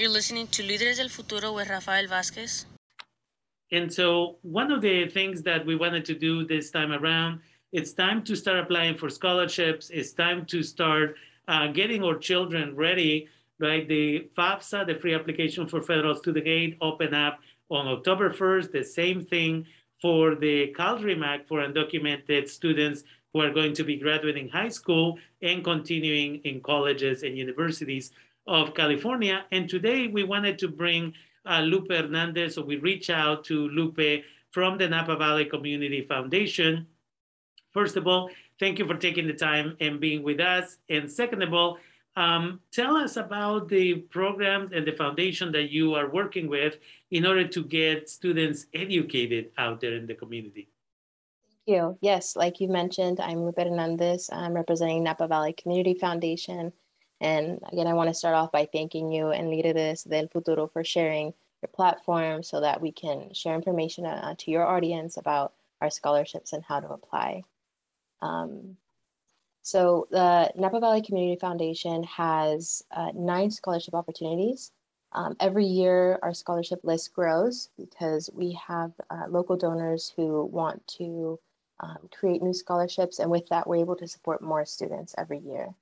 You're listening to Líderes del Futuro with Rafael Vázquez. And so one of the things that we wanted to do this time around, it's time to start applying for scholarships. It's time to start uh, getting our children ready, right? The FAFSA, the free application for federal student aid, open up on October 1st. The same thing for the CalDream Act for undocumented students who are going to be graduating high school and continuing in colleges and universities of California. And today we wanted to bring uh, Lupe Hernandez. So we reach out to Lupe from the Napa Valley Community Foundation. First of all, thank you for taking the time and being with us. And second of all, um, tell us about the program and the foundation that you are working with in order to get students educated out there in the community. Thank you. Yes, like you mentioned, I'm Lupe Hernandez. I'm representing Napa Valley Community Foundation. And again, I want to start off by thanking you and Líderes del Futuro for sharing your platform so that we can share information uh, to your audience about our scholarships and how to apply. Um, so the Napa Valley Community Foundation has uh, nine scholarship opportunities. Um, every year, our scholarship list grows because we have uh, local donors who want to um, create new scholarships, and with that, we're able to support more students every year.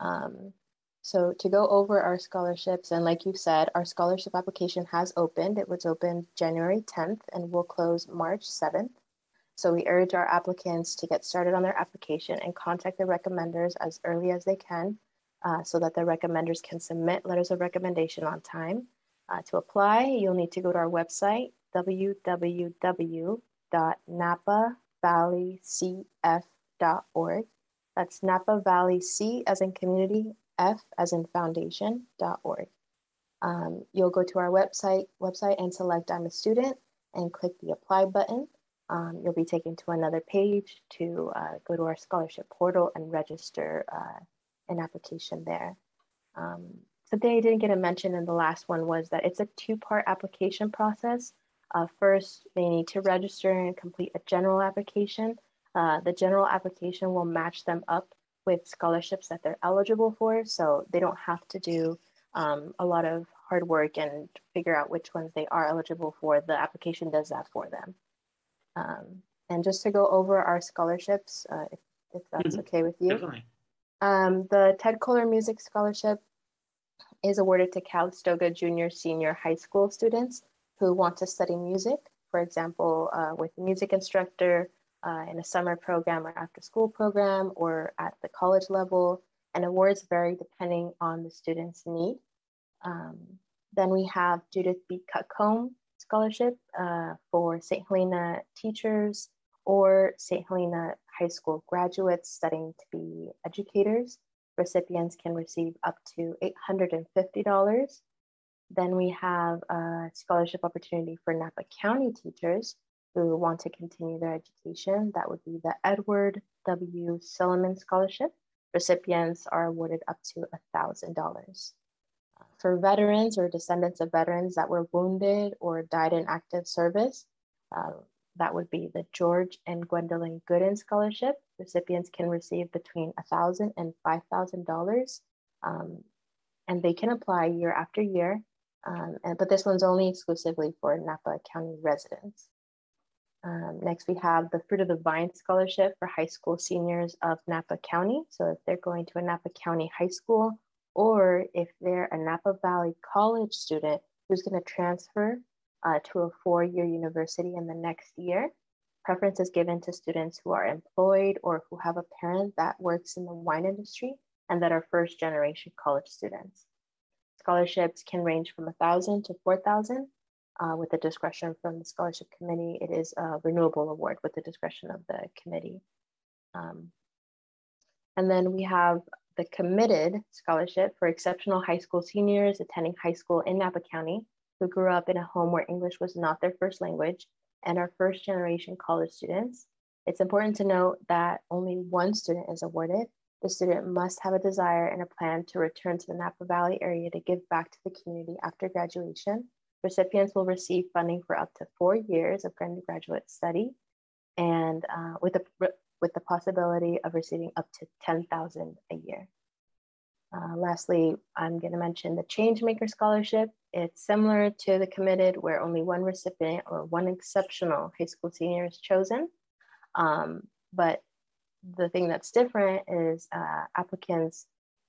Um, so to go over our scholarships, and like you said, our scholarship application has opened. It was opened January 10th and will close March 7th. So we urge our applicants to get started on their application and contact the recommenders as early as they can uh, so that the recommenders can submit letters of recommendation on time. Uh, to apply, you'll need to go to our website, www.napavalleycf.org. That's Napa Valley C as in community, F as in foundation.org. Um, you'll go to our website, website and select I'm a student and click the apply button. Um, you'll be taken to another page to uh, go to our scholarship portal and register uh, an application there. Um, something I didn't get a mention in the last one was that it's a two-part application process. Uh, first, they need to register and complete a general application. Uh, the general application will match them up with scholarships that they're eligible for, so they don't have to do um, a lot of hard work and figure out which ones they are eligible for. The application does that for them. Um, and just to go over our scholarships, uh, if, if that's mm-hmm. okay with you. Definitely. Um, the Ted Kohler Music Scholarship is awarded to Calistoga Junior Senior High School students who want to study music, for example, uh, with a music instructor uh, in a summer program or after school program or at the college level. And awards vary depending on the student's need. Um, then we have Judith B. Cutcomb Scholarship uh, for St. Helena teachers or St. Helena High School graduates studying to be educators. Recipients can receive up to $850. Then we have a scholarship opportunity for Napa County teachers who want to continue their education. That would be the Edward W. Silliman Scholarship. Recipients are awarded up to $1,000. For veterans or descendants of veterans that were wounded or died in active service, uh, that would be the George and Gwendolyn Gooden Scholarship. Recipients can receive between $1,000 and $5,000, um, and they can apply year after year. Um, and, but this one's only exclusively for Napa County residents. Um, next, we have the Fruit of the Vine Scholarship for high school seniors of Napa County. So if they're going to a Napa County high school, or if they're a Napa Valley College student who's going to transfer uh, to a four-year university in the next year. Preference is given to students who are employed or who have a parent that works in the wine industry and that are first generation college students. Scholarships can range from 1,000 to 4,000. Uh, with the discretion from the scholarship committee, it is a renewable award with the discretion of the committee. Um, and then we have the committed scholarship for exceptional high school seniors attending high school in Napa County who grew up in a home where English was not their first language and are first generation college students. It's important to note that only one student is awarded. The student must have a desire and a plan to return to the Napa Valley area to give back to the community after graduation. Recipients will receive funding for up to four years of undergraduate study and uh, with, the, with the possibility of receiving up to 10,000 a year. Uh, lastly, I'm going to mention the Changemaker Scholarship. It's similar to the committed, where only one recipient or one exceptional high school senior is chosen. Um, but the thing that's different is uh, applicants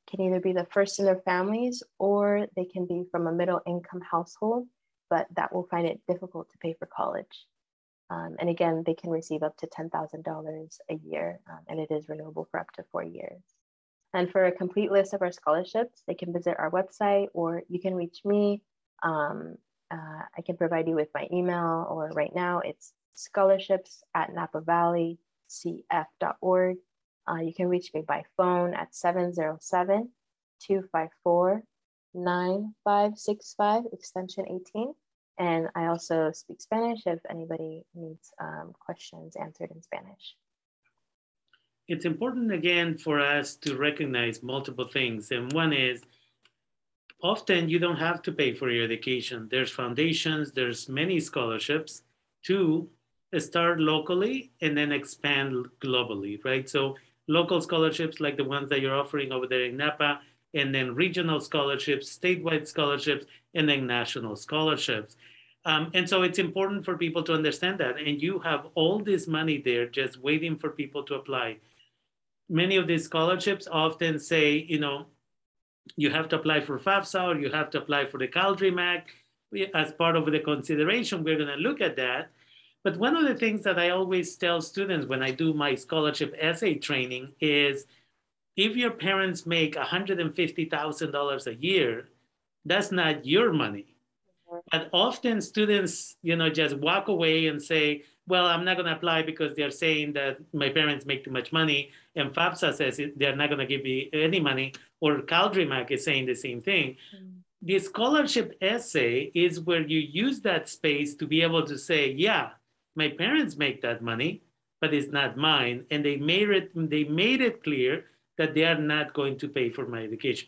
can either be the first in their families or they can be from a middle income household, but that will find it difficult to pay for college. Um, and again, they can receive up to $10,000 a year, um, and it is renewable for up to four years. And for a complete list of our scholarships, they can visit our website or you can reach me. Um, uh, I can provide you with my email, or right now it's scholarships at Napa Valley. Uh, you can reach me by phone at 707 254 9565, extension 18. And I also speak Spanish if anybody needs um, questions answered in Spanish. It's important again for us to recognize multiple things. And one is often you don't have to pay for your education. There's foundations, there's many scholarships. Two, start locally and then expand globally, right? So local scholarships like the ones that you're offering over there in Napa, and then regional scholarships, statewide scholarships, and then national scholarships. Um, and so it's important for people to understand that. And you have all this money there just waiting for people to apply. Many of these scholarships often say, you know, you have to apply for FAFSA or you have to apply for the CalDREAM As part of the consideration, we're going to look at that. But one of the things that I always tell students when I do my scholarship essay training is if your parents make $150,000 a year, that's not your money. But often students, you know, just walk away and say, well, I'm not going to apply because they're saying that my parents make too much money. And FAFSA says they're not going to give me any money. Or CalDREAM is saying the same thing. Mm. The scholarship essay is where you use that space to be able to say, yeah, my parents make that money, but it's not mine. And they made it, they made it clear that they are not going to pay for my education.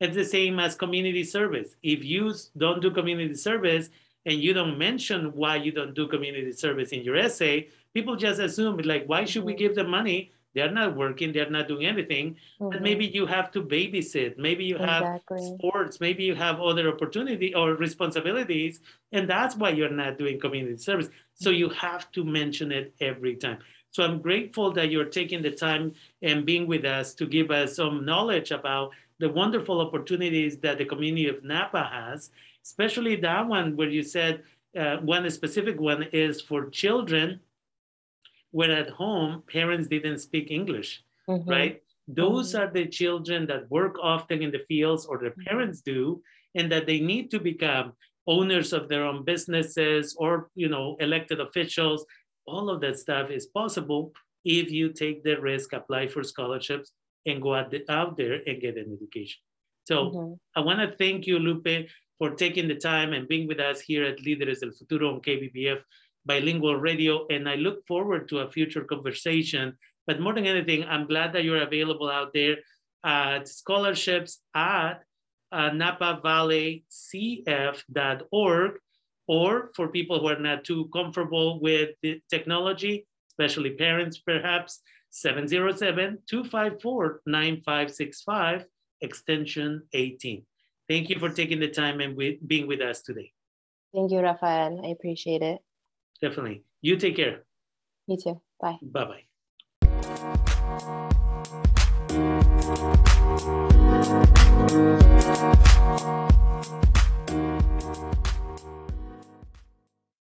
It's the same as community service. If you don't do community service and you don't mention why you don't do community service in your essay, people just assume like, why should we give them money? They're not working, they're not doing anything. Mm-hmm. But maybe you have to babysit, maybe you have sports, maybe you have other opportunity or responsibilities, and that's why you're not doing community service. So you have to mention it every time. So I'm grateful that you're taking the time and being with us to give us some knowledge about the wonderful opportunities that the community of Napa has, especially that one where you said uh, one specific one is for children where at home parents didn't speak English, mm-hmm. right? Those mm-hmm. are the children that work often in the fields or their mm-hmm. parents do, and that they need to become owners of their own businesses or you know elected officials. All of that stuff is possible if you take the risk, apply for scholarships, and go out, the, out there and get an education. So mm-hmm. I want to thank you, Lupe, for taking the time and being with us here at Líderes del Futuro on KBBF bilingual radio, and I look forward to a future conversation. But more than anything, I'm glad that you're available out there at scholarships at uh, napavalleycf.org, or for people who are not too comfortable with the technology, especially parents perhaps, 707-254-9565, extension 18. Thank you for taking the time and with, being with us today. Thank you, Rafael. I appreciate it. Definitely. You take care. You too. Bye. Bye bye.